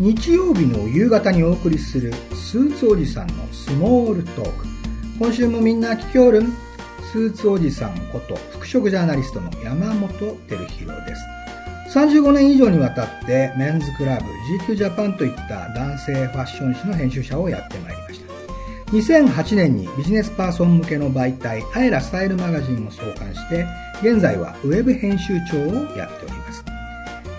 日曜日の夕方にお送りするスーツおじさんのスモールトーク。今週もみんな聞きおるん？スーツおじさんこと服飾ジャーナリストの山本照弘です。35年以上にわたってメンズクラブ GQ ジャパンといった男性ファッション誌の編集者をやってまいりました。2008年にビジネスパーソン向けの媒体アイラスタイルマガジンを創刊して現在はウェブ編集長をやっております。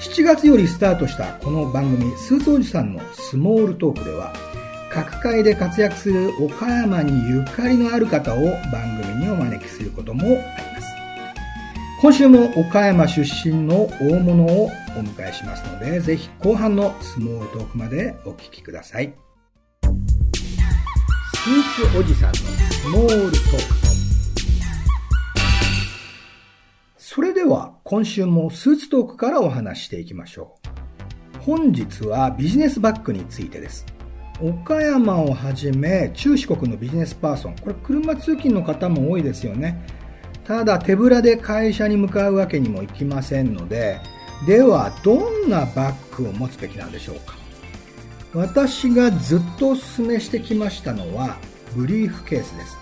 7月よりスタートしたこの番組スーツおじさんのスモールトークでは各界で活躍する岡山にゆかりのある方を番組にお招きすることもあります。今週も岡山出身の大物をお迎えしますのでぜひ後半のスモールトークまでお聞きください。スーツおじさんのスモールトーク。それでは今週もスーツトークからお話していきましょう。本日はビジネスバッグについてです。岡山をはじめ中四国のビジネスパーソン。これ車通勤の方も多いですよね。ただ手ぶらで会社に向かうわけにもいきませんのでではどんなバッグを持つべきなんでしょうか。私がずっとお勧めしてきましたのはブリーフケースです、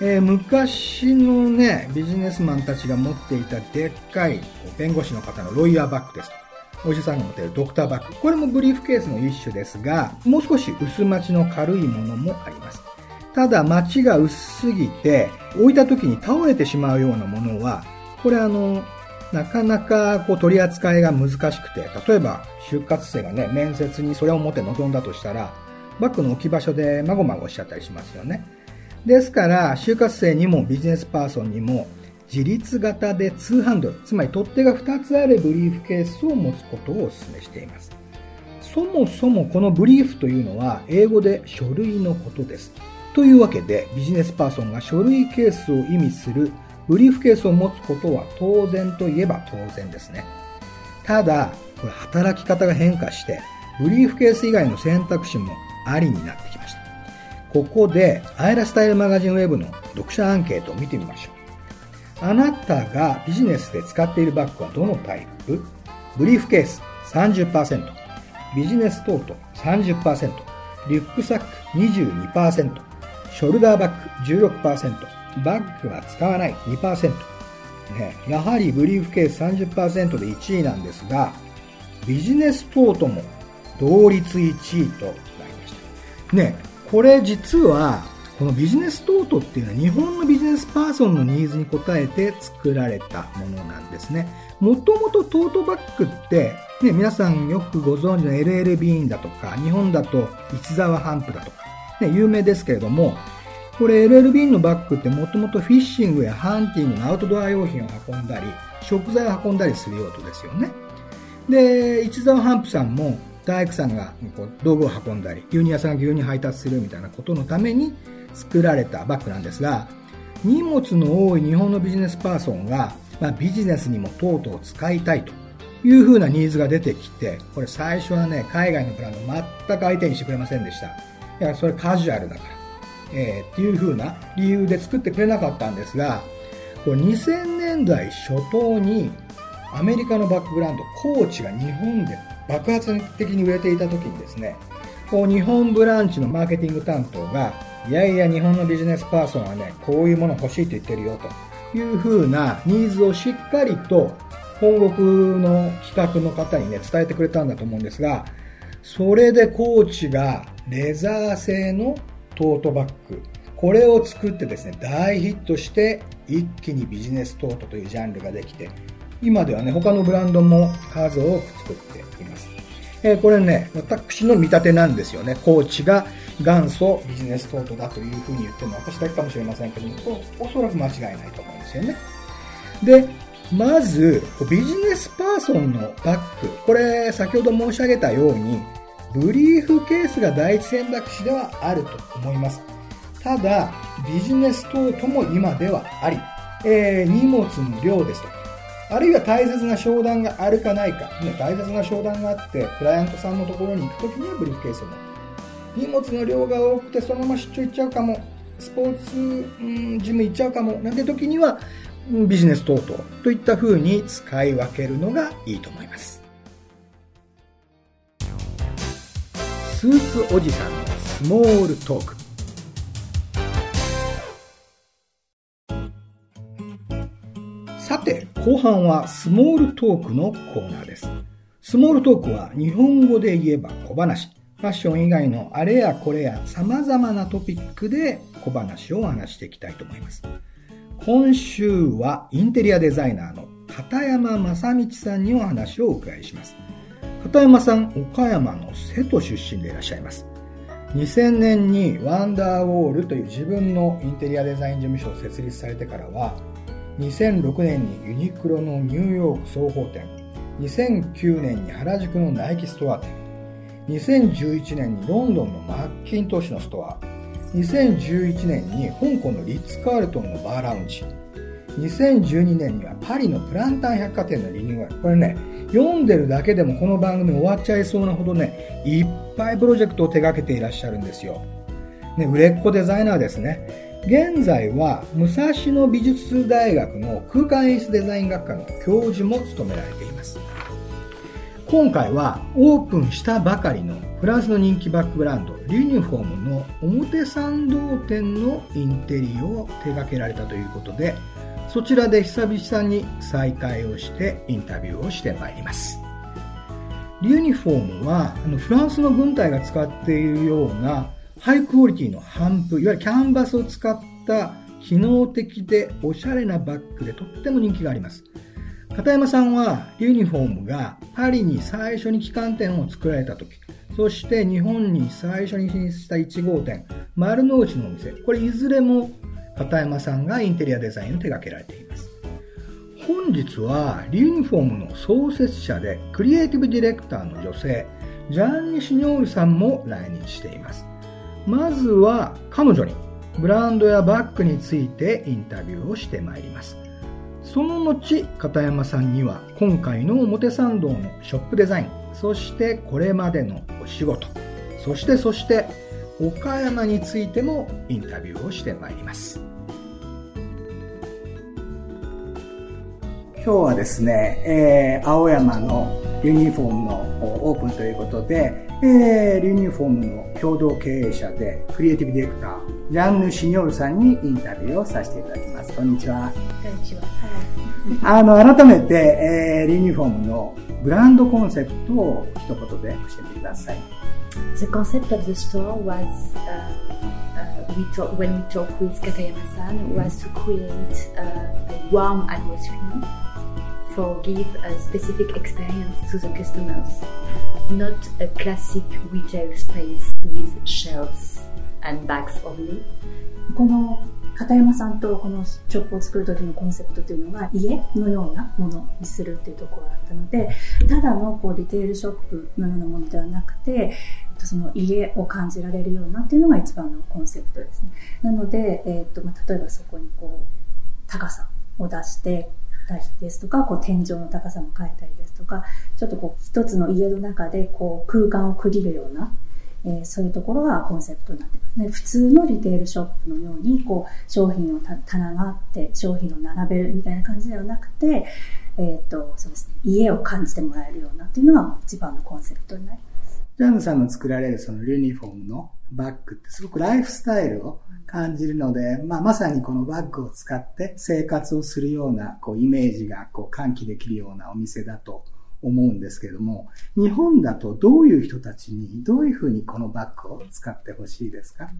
えー、昔のねビジネスマンたちが持っていたでっかい弁護士の方のロイヤーバッグですお医者さんが持っているドクターバッグ。これもブリーフケースの一種ですがもう少し薄まちの軽いものもあります。ただ街が薄すぎて置いた時に倒れてしまうようなものはこれあのなかなかこう取り扱いが難しくて、例えば就活生がね、面接にそれを持って臨んだとしたら、バッグの置き場所でまごまごしちゃったりしますよね。ですから、就活生にもビジネスパーソンにも、自立型で2ハンドル、つまり取っ手が2つあるブリーフケースを持つことをお勧めしています。そもそもこのブリーフというのは英語で書類のことです。というわけでビジネスパーソンが書類ケースを意味するブリーフケースを持つことは当然といえば当然ですね。ただ、これ働き方が変化して、ブリーフケース以外の選択肢もありになって。ここで、アイラスタイルマガジンウェブの読者アンケートを見てみましょう。あなたがビジネスで使っているバッグはどのタイプ？ブリーフケース30%、ビジネストート30%、リュックサック22%、ショルダーバッグ16%、バッグは使わない2%。ね、やはりブリーフケース30%で1位なんですが、ビジネストートも同率1位となりました。ね、これ実は、このビジネストートっていうのは日本のビジネスパーソンのニーズに応えて作られたものなんですね。もともとトートバッグって、ね、皆さんよくご存知の LL ビーンだとか、日本だと市沢ハンプだとか、ね、有名ですけれども、これ LLB のバッグってもともとフィッシングやハンティングのアウトドア用品を運んだり、食材を運んだりする用途ですよね。で、一沢ハンプさんも大工さんがこう道具を運んだり、牛乳屋さんが牛乳配達するみたいなことのために作られたバッグなんですが、荷物の多い日本のビジネスパーソンが、まあ、ビジネスにもとうとう使いたいという風なニーズが出てきて、これ最初はね、海外のブランド全く相手にしてくれませんでした。いや、それカジュアルだから。えー、っていう風な理由で作ってくれなかったんですが、これ2000年代初頭にアメリカのバックグラウンド、コーチが日本で爆発的に売れていた時にですね、こう日本ブランチのマーケティング担当が、いやいや日本のビジネスパーソンはね、こういうもの欲しいと言ってるよという風なニーズをしっかりと本国の企画の方にね、伝えてくれたんだと思うんですが、それでコーチがレザー製のトートバッグこれを作ってですね大ヒットして一気にビジネストートというジャンルができて今ではね他のブランドも数多く作っています、えー、これね私の見立てなんですよね。コーチが元祖ビジネストートだというふうに言ってるのは私だけかもしれませんけどもおそらく間違いないと思うんですよね。でまずビジネスパーソンのバッグ。これ先ほど申し上げたようにブリーフケースが第一選択肢ではあると思います。ただ、ビジネストートも今ではあり、えー、荷物の量ですとか、あるいは大切な商談があるかないか、ね、大切な商談があって、クライアントさんのところに行くときにはブリーフケースを持って、荷物の量が多くてそのまま出張行っちゃうかも、スポーツ、うん、ジム行っちゃうかも、なんて時には、ビジネス等々といった風に使い分けるのがいいと思います。スーツおじさんのスモールトーク。て後半はスモールトークのコーナーです。スモールトークは日本語で言えば小話。ファッション以外のあれやこれや様々なトピックで小話を話していきたいと思います。今週はインテリアデザイナーの片山正道さんにお話をお伺いします。片山さん、岡山の瀬戸出身でいらっしゃいます。2000年にワンダーウォールという自分のインテリアデザイン事務所を設立されてからは、2006年にユニクロのニューヨーク総合店、2009年に原宿のナイキストア店、2011年にロンドンのマッキントッシュのストア、2011年に香港のリッツ・カールトンのバーラウンジ、2012年にはパリのプランタン百貨店のリニューアル。これね、読んでるだけでもこの番組終わっちゃいそうなほどね、いっぱいプロジェクトを手掛けていらっしゃるんですよ。ね、売れっ子デザイナーですね。現在は武蔵野美術大学の空間演出デザイン学科の教授も務められています。今回はオープンしたばかりのフランスの人気バックブランドリュニフォームの表参道店のインテリを手掛けられたということでそちらで久々に再会をしてインタビューをしてまいりますリ。ユニフォームはあのフランスの軍隊が使っているようなハイクオリティの帆布、いわゆるキャンバスを使った機能的でおしゃれなバッグでとっても人気があります。片山さんはユニフォームがパリに最初に旗艦店を作られた時、そして日本に最初に進出した1号店、丸の内のお店、これいずれも片山さんがインテリアデザインを手掛けられています。本日はユニフォームの創設者でクリエイティブディレクターの女性、ジャンニ・シニョールさんも来日しています。まずは彼女にブランドやバッグについてインタビューをしてまいります。その後、片山さんには今回の表参道のショップデザイン、そしてこれまでのお仕事、そしてそして岡山についてもインタビューをしてまいります。今日はですね、えー、青山のユニフォームのオープンということで、えー、ユニフォームの共同経営者でクリエイティブディレクター、ジャンヌ・シニョールさんにインタビューをさせていただきます。こんにちは。こんにちは。あの、改めて、えー、ユニフォームのブランドコンセプトを一言で教えてください。The concept of the store was, uh, uh, we talk, when we talk with Katayama-san, was to create uh, a warm atmosphere for give a specific experience to the customers, not a classic retail space with shelves and bags only. この片山さんとこのショップを作る時のコンセプトというのが家のようなものにするというところだったのでただのこうリテールショップのようなものではなくてその家を感じられるようなっていうのが一番のコンセプトですねなので、えーとまあ、例えばそこにこう高さを出してたりですとか、こう天井の高さも変えたりですとか、ちょっとこう一つの家の中でこう空間を区切るような、えー、そういうところがコンセプトになってますね。普通のリテールショップのように、こう商品の棚があって商品を並べるみたいな感じではなくて、えっ、ー、と、そうですね、家を感じてもらえるようなっていうのが一番のコンセプトになります。ジャンさんの作られるそのユニフォームのバッグってすごくライフスタイルを感じるので、まあ、まさにこのバッグを使って生活をするようなこうイメージがこう喚起できるようなお店だと思うんですけれども、日本だとどういう人たちにどういうふうにこのバッグを使ってほしいですか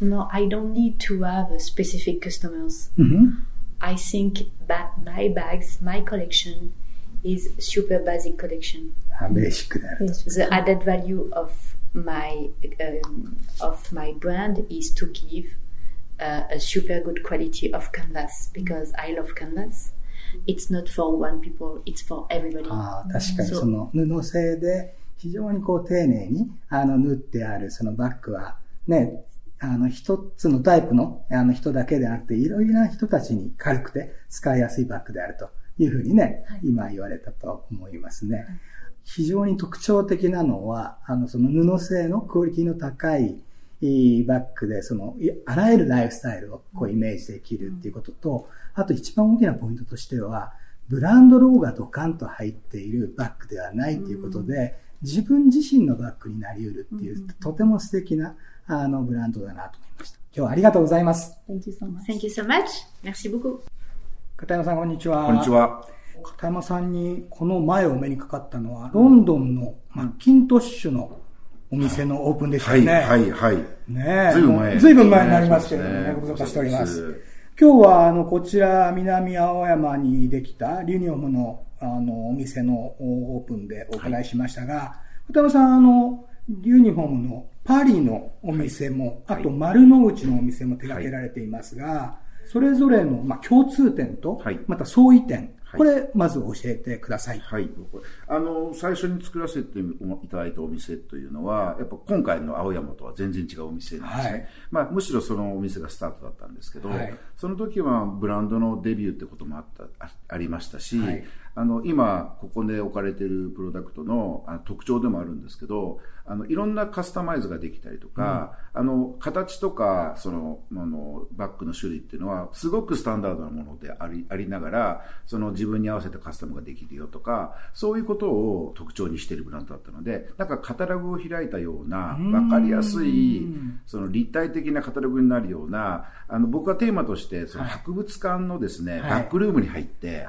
？No, I don't need to have specific customers. Mm-hmm. I think that my bags, my collection is super basic collection. ベーシックである。The added value of my um, of my brand is to give uh, a super good quality of canvas because I love canvas. It's not for one people, it's for everybody. ああ、確かにその布製で非常にこう丁寧にあの縫ってあるそのバッグはね、あの一つのタイプのあの人だけでなくていろいろな人たちに軽くて使いやすいバッグであるというふうにね、はい、今言われたと思いますね。はい非常に特徴的なのは、あの、その布製のクオリティの高いバッグで、その、あらゆるライフスタイルをこうイメージできるっていうことと、あと一番大きなポイントとしては、ブランドロゴがドカンと入っているバッグではないということで、自分自身のバッグになり得るっていう、とても素敵なあのブランドだなと思いました。今日はありがとうございます。Thank you so much. Thank you so much. Merci beaucoup. 片山さん、こんにちは。こんにち。は。片山さんにこの前お目にかかったのは、ロンドンのマッキントッシュのお店のオープンでしたはい。はい、はい。ねえ。ずいぶん前。ずいぶん前になりますけどね、ご無沙汰しております。今日は、あの、こちら、南青山にできたリュニオムの、あの、お店のオープンでお伺いしましたが、片山さん、あの、ユニフォームのパリのお店も、はいあと丸の内のお店も手掛けられていますが、それぞれの、まあ、共通点と、はいまた相違点、はいこれ、まず教えてください。はい。あの、最初に作らせていただいたお店というのは、やっぱ今回の青山とは全然違うお店なんですね。はいまあ、むしろそのお店がスタートだったんですけど、はいその時はブランドのデビューってこともあった、あありましたし、はいあの、今、ここで置かれているプロダクトの特徴でもあるんですけど、あの、いろんなカスタマイズができたりとか、あの、形とか、その、あの、バッグの種類っていうのは、すごくスタンダードなものであり、ありながら、その自分に合わせたカスタムができるよとか、そういうことを特徴にしているブランドだったので、なんかカタログを開いたような、わかりやすい、その立体的なカタログになるような、あの、僕はテーマとして、その博物館のですね、はい。バックルームに入って、で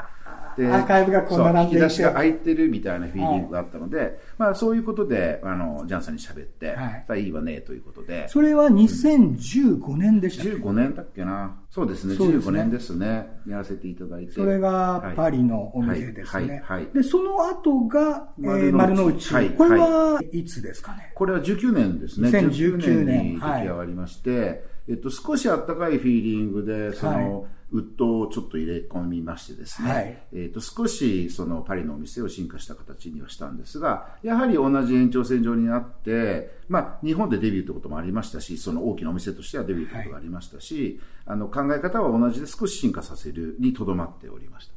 アーカイブがこう並んでいて引き出しが開いてるみたいなフィーリングがあったので、まあそういうことで、あの、ジャンさんに喋って、はいいいわね、ということで、それは2015年でしたっけ？15年だっけな？そうですね、ですね15年ですね。やらせていただいて。それがパリのお店ですね。はいはいはいで、その後が、えー丸丸の。内はいこれはいつですかね？これは19年ですね。2019年に出来上がりまして、えっと、少しあったかいフィーリングで、その、ウッドをちょっと入れ込みましてですね、はい。えっと、少しそのパリのお店を進化した形にはしたんですが、やはり同じ延長線上になって、まあ、日本でデビューということもありましたし、その大きなお店としてはデビューということがありましたし、あの、考え方は同じで少し進化させるにとどまっておりました。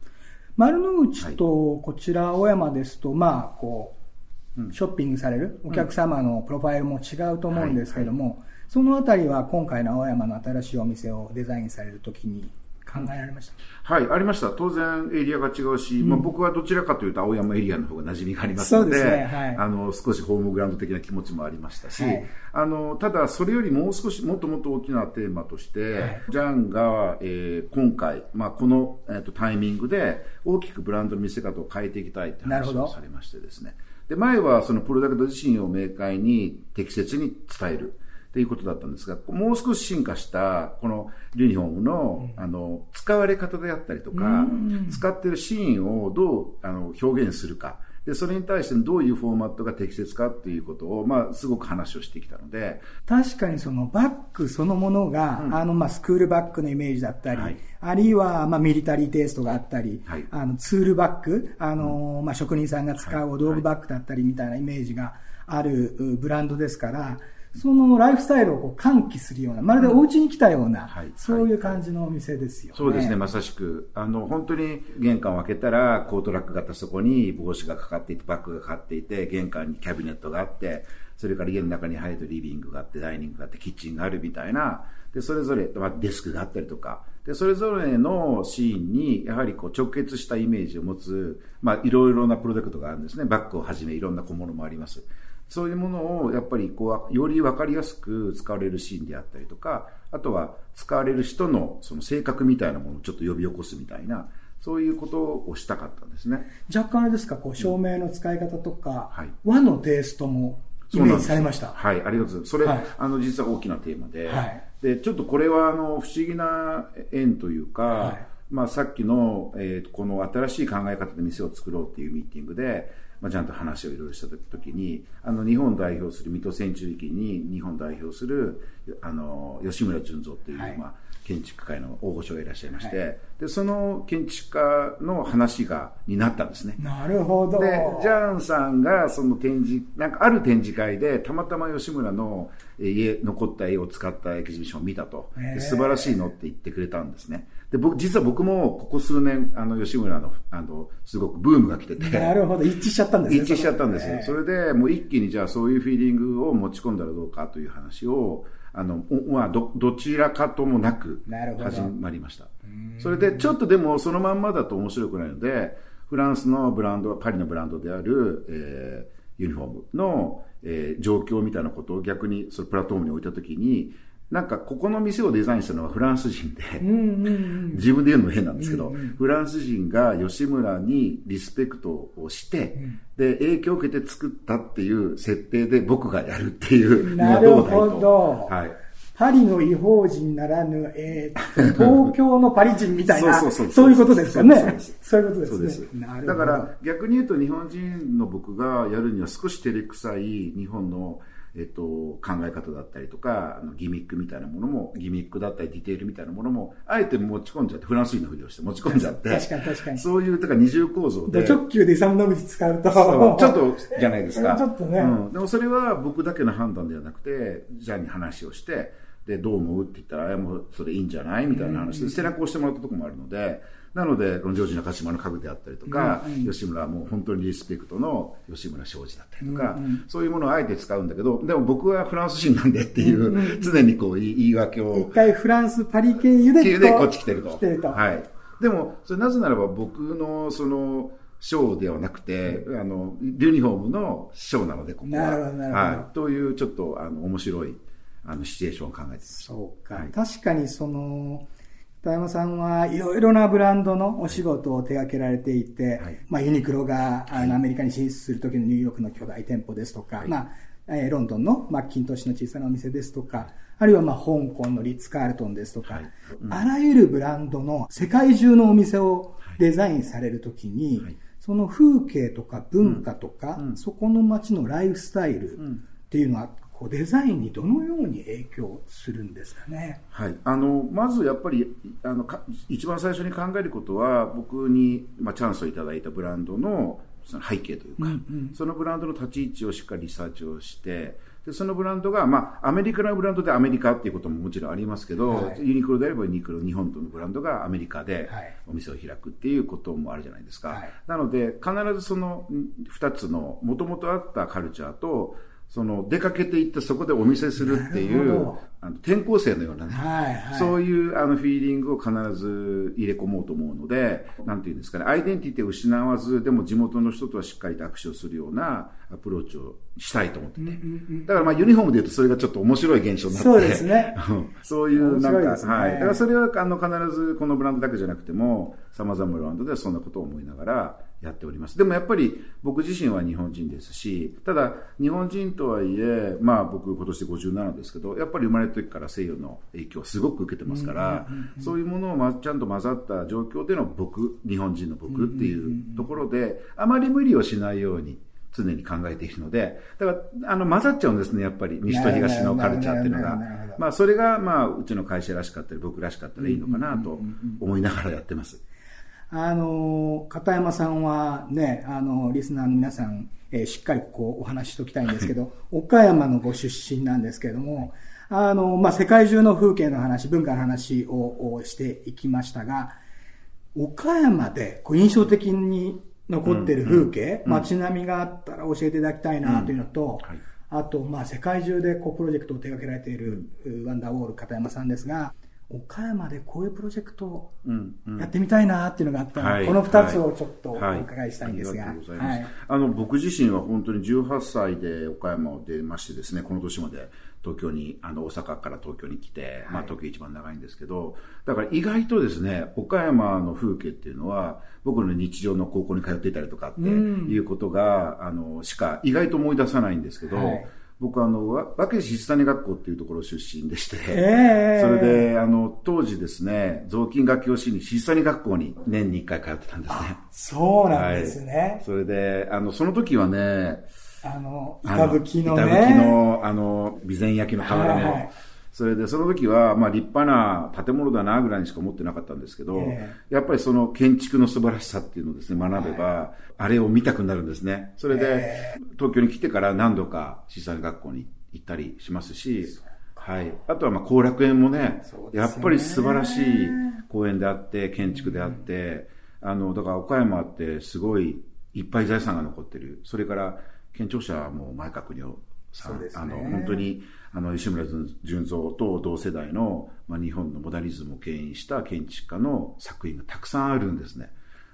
丸の内とこちら青山ですと、まあ、こう、ショッピングされるお客様のプロファイルも違うと思うんですけども、そのあたりは今回の青山の新しいお店をデザインされるときに考えられました？はい、ありました。当然エリアが違うし、まあ僕はどちらかというと青山エリアの方が馴染みがありますので、ですねはいあの、少しホームグラウンド的な気持ちもありましたし、はいあの、ただそれよりもう少し、もっともっと大きなテーマとして、はいジャンが、えー今回、まあこの、えーとタイミングで大きくブランドの見せ方を変えていきたいって話をされましてですね。で、前はそのプロダクト自身を明快に適切に伝える。っていうことだったんですが、もう少し進化した、このユニフォームの、あの、使われ方であったりとか、使ってるシーンをどうあの表現するか。で、それに対してどういうフォーマットが適切かっていうことを、まあ、すごく話をしてきたので、確かにそのバッグそのものが、あのまあスクールバッグのイメージだったり、はい。あるいはまあミリタリーテイストがあったり、はい。あのツールバッグ、あのまあ職人さんが使うお道具バッグだったりみたいなイメージがあるうブランドですから、そのライフスタイルをこう喚起するような、まるでお家に来たような、はいそういう感じのお店ですよね。そうですね、まさしく。あの、本当に玄関を開けたら、コートラックがあったそこに帽子がかかっていて、バッグがかかっていて、玄関にキャビネットがあって、それから家の中に入るとリビングがあって、ダイニングがあって、キッチンがあるみたいな、で、それぞれ、まあ、デスクがあったりとか、で、それぞれのシーンに、やはりこう直結したイメージを持つ、まあ、いろいろなプロダクトがあるんですね。バッグをはじめいろんな小物もあります。そういうものをやっぱりこうより分かりやすく使われるシーンであったりとか、あとは使われる人のその性格みたいなものをちょっと呼び起こすみたいな、そういうことをしたかったんですね。若干あれですか、こう照明の使い方とか、はい。和のテイストもイメージされました？はい、ありがとうございます。それ、はい。あの、実は大きなテーマで、はい。で、ちょっとこれは、あの、不思議な縁というか、はい。まあ、さっきの、えーこの新しい考え方で店を作ろうっていうミーティングで、まあ、ちゃんと話をいろいろした時に、あの、日本を代表する、水戸センチュリー期に日本を代表する、あの、吉村純三っていう、はいまあ、建築家の大御所がいらっしゃいまして、で、その建築家の話が、になったんですね。なるほど。で、ジャンさんがその展示、なんかある展示会で、たまたま吉村のえー家、残った絵を使ったエキシビションを見たと。素晴らしいのって言ってくれたんですね。で、僕、実は僕もここ数年、あの、吉村の、あの、すごくブームが来てて。なるほど、一致しちゃったんですね。一致しちゃったんですよ。ねそれでもう一気にじゃあそういうフィーリングを持ち込んだらどうかという話を、あの、まあ、ど、どちらかともなく始まりました。それで、ちょっとでもそのまんまだと面白くないので、フランスのブランド、パリのブランドである、えー、ユニフォームの、えー、状況みたいなことを逆にそのプラットフォームに置いたときに、なんかここの店をデザインしたのはフランス人で。自分で言うのも変なんですけど、フランス人が吉村にリスペクトをして、で、影響を受けて作ったっていう設定で僕がやるっていう。なるほどはい。パリの違法人ならぬ、えー、東京のパリ人みたいな、そういうことですよね。そういうことですね。そうです。なるほどだから逆に言うと日本人の僕がやるには少し照れくさい日本の、えっと、考え方だったりとか、あのギミックみたいなものも、ギミックだったりディテールみたいなものも、あえて持ち込んじゃって、フランス人のふりをして持ち込んじゃって、確かに確かにそういう、だから二重構造で。ド直球でイサム・ノブチ使うと、そうちょっとじゃないですか。ちょっとねうん。でもそれは僕だけの判断ではなくて、ジャンに話をして、で、どう思うって言ったら、あもうそれいいんじゃないみたいな話で、背中を押してもらったところもあるので、なので、このジョージ中島の家具であったりとか、吉村はもう本当にリスペクトの吉村昌司だったりとか、そういうものをあえて使うんだけど、でも僕はフランス人なんでっていう、常にこう言い言い訳を一回フランス・パリ経由で経由でこっち来てると。来てると。はい。でも、それなぜならば僕のその、ショーではなくて、あの、ユニフォームのショーなので、ここは。なるほどなるほどはい。という、ちょっと、あの、面白い、あの、シチュエーションを考えてます。そうか、はい確かにその、片山さんはいろいろなブランドのお仕事を手掛けられていて、はい。まあ、ユニクロがあのアメリカに進出する時のニューヨークの巨大店舗ですとか、はい。まあえーロンドンのマッキントッシュの小さなお店ですとか、あるいはまあ香港のリッツ・カールトンですとか、はい。あらゆるブランドの世界中のお店をデザインされるときに、はい。その風景とか文化とか、うん。そこの街のライフスタイルっていうのは、こうデザインにどのように影響するんですかね？はい、あのまずやっぱりあのか一番最初に考えることは僕に、まあ、チャンスをいただいたブランドのその背景というか、そのブランドの立ち位置をしっかりリサーチをしてでそのブランドが、まあ、アメリカのブランドでアメリカっていうことももちろんありますけど、はい。ユニクロであればユニクロ日本とのブランドがアメリカではい。お店を開くっていうこともあるじゃないですか、はいなので必ずその2つのもともとあったカルチャーとその出かけていってそこでお見せするっていうあの転校生のようなね、はいはいそういうあのフィーリングを必ず入れ込もうと思うので、なんていうんですかね、アイデンティティを失わず、でも地元の人とはしっかりと握手をするようなアプローチをしたいと思ってて。だからまあユニフォームで言うとそれがちょっと面白い現象になって。そうですねうん そういうなんか、ねはい。だからそれはあの必ずこのブランドだけじゃなくても、様々なブランドではそんなことを思いながらやっております。でもやっぱり僕自身は日本人ですし、ただ日本人とはいえ、まあ僕今年で57ですけど、やっぱり生まれた時から西洋の影響をすごく受けてますから、そういうものをまちゃんと混ざった状況での僕、日本人の僕っていうところで、あまり無理をしないように、常に考えているので、だから、あの、混ざっちゃうんですね、やっぱり、西と東のカルチャーっていうのが。まあ、それが、まあ、うちの会社らしかったり、僕らしかったらいいのかなと思いながらやってます。あの、片山さんはね、あの、リスナーの皆さん、えーしっかりここお話ししておきたいんですけど、岡山のご出身なんですけれども、あの、まあ、世界中の風景の話、文化の話ををしていきましたが、岡山でこう印象的に残っている風景、街並みがあったら教えていただきたいなというのと、はい。あと、まあ、世界中でこうプロジェクトを手掛けられている、うワンダーウォール片山さんですが、岡山でこういうプロジェクトやってみたいなっていうのがあったので、はいこの二つをちょっとおはい。伺いしたいんですが。ありがとうござい。はい。あの、僕自身は本当に18歳で岡山を出ましてですね、この年まで東京に、あの、大阪から東京に来て、まあ東京一番長いんですけど、だから意外とですね、岡山の風景っていうのは、僕の日常の高校に通っていたりとかっていうことが、あの、しか意外と思い出さないんですけど、はい僕あの、わ和気静谷学校っていうところ出身でして、ええそれで、あの、当時ですね、雑巾楽器をしに静谷学校に年に一回通ってたんですね。そうなんですね。それで、あの、その時はね、あの、あの板吹きのね。板吹きの、あの、備前焼きの瓦の、はいはいそれで、その時は、まあ、立派な建物だな、ぐらいにしか思ってなかったんですけど、えやっぱりその建築の素晴らしさっていうのをですね、学べば、あれを見たくなるんですね。それで、東京に来てから何度か、小さな学校に行ったりしますし、はい。あとは、まあ、後楽園もねねやっぱり素晴らしい公園であって、建築であって、あの、だから岡山ってすごいいっぱい財産が残ってる。それから、県庁舎も前閣にさん、そうですねあの、本当に、あの、吉村純三と同世代の、まあ、日本のモダリズムを牽引した建築家の作品がたくさんあるんですね。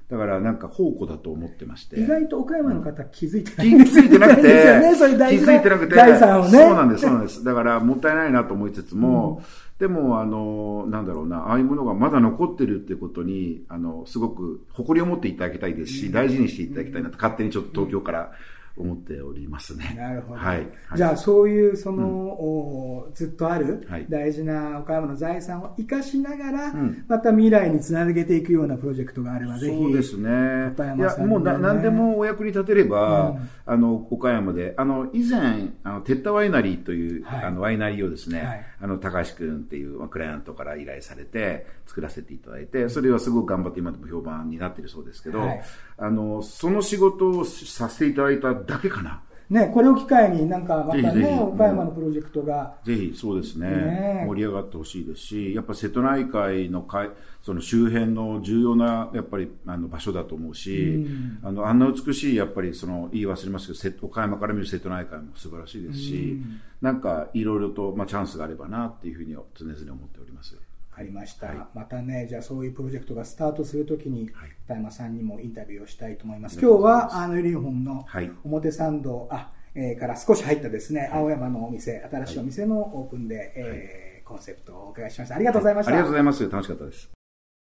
だからなんか宝庫だと思ってまして。意外と岡山の方気づいてない。気づいてなくて、ですよね、そういう大気事づいてなくて、財産をね。そうなんです、そうなんです。だからもったいないなと思いつつも、でも、あの、なんだろうな、ああいうものがまだ残ってるってことに、あの、すごく誇りを持っていただきたいですし、大事にしていただきたいなと、勝手にちょっと東京から思っておりますね。なるほど。はい。はいじゃあ、そういう、その、おずっとあるはい大事な岡山の財産を生かしながら、んまた未来につなげていくようなプロジェクトがあれば、ぜひ。そうですね。岡いや、山さんにもう何でもお役に立てれば、うんあの、岡山で、あの、以前、あの、テッタワイナリーという、はいあの、ワイナリーをですね、はいあの、高橋くんっていう、まあクライアントから依頼されて、作らせていただいて、それはすごく頑張って今でも評判になっているそうですけど、はいあの、その仕事をさせていただいただけかな。ね、これを機会になんかまたね、岡山のプロジェクトが、ぜひそうですね。ね。え盛り上がってほしいですし、やっぱ瀬戸内海の海その周辺の重要なやっぱりあの場所だと思うし、あのあんな美しいやっぱりその言い忘れましたけど瀬岡山から見る瀬戸内海も素晴らしいですし、なんかいろいろと、まあ、チャンスがあればなっていうふうには常々思っております。ありました、はいまたね、じゃあそういうプロジェクトがスタートするときに、はい田山さんにもインタビューをしたいと思います。ありがと今日はあのユニフォームのはい表参道、あえーから少し入ったですね、青山のお店、新しいお店のオープンで、えーコンセプトをお伺いしました。ありがとうございました。ありがとうございます。楽しかったです。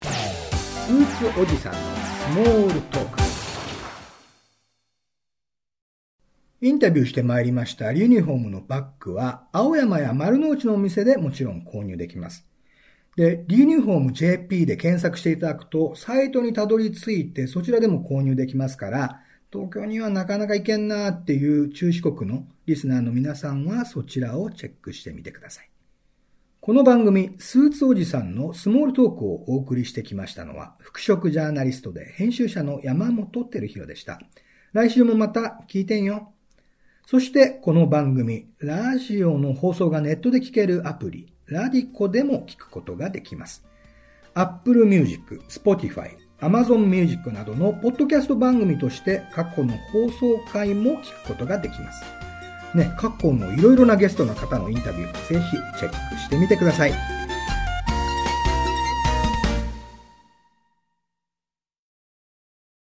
スーツおじさんのスモールトーク。インタビューしてまいりましたユニフォームのバッグは青山や丸の内のお店でもちろん購入できます。で、ユニフォーム JP で検索していただくとサイトにたどり着いてそちらでも購入できますから東京にはなかなか行けんなっていう中四国のリスナーの皆さんはそちらをチェックしてみてください。この番組、スーツおじさんのスモールトークをお送りしてきましたのは、服飾ジャーナリストで編集者の山本照弘でした。来週もまた聞いてんよ。そして、この番組、ラジオの放送がネットで聞けるアプリ、ラディコでも聞くことができます。Apple Music、Spotify、Amazon Music などのポッドキャスト番組として過去の放送回も聞くことができます。ね、過去のいろいろなゲストの方のインタビュー、ぜひチェックしてみてください。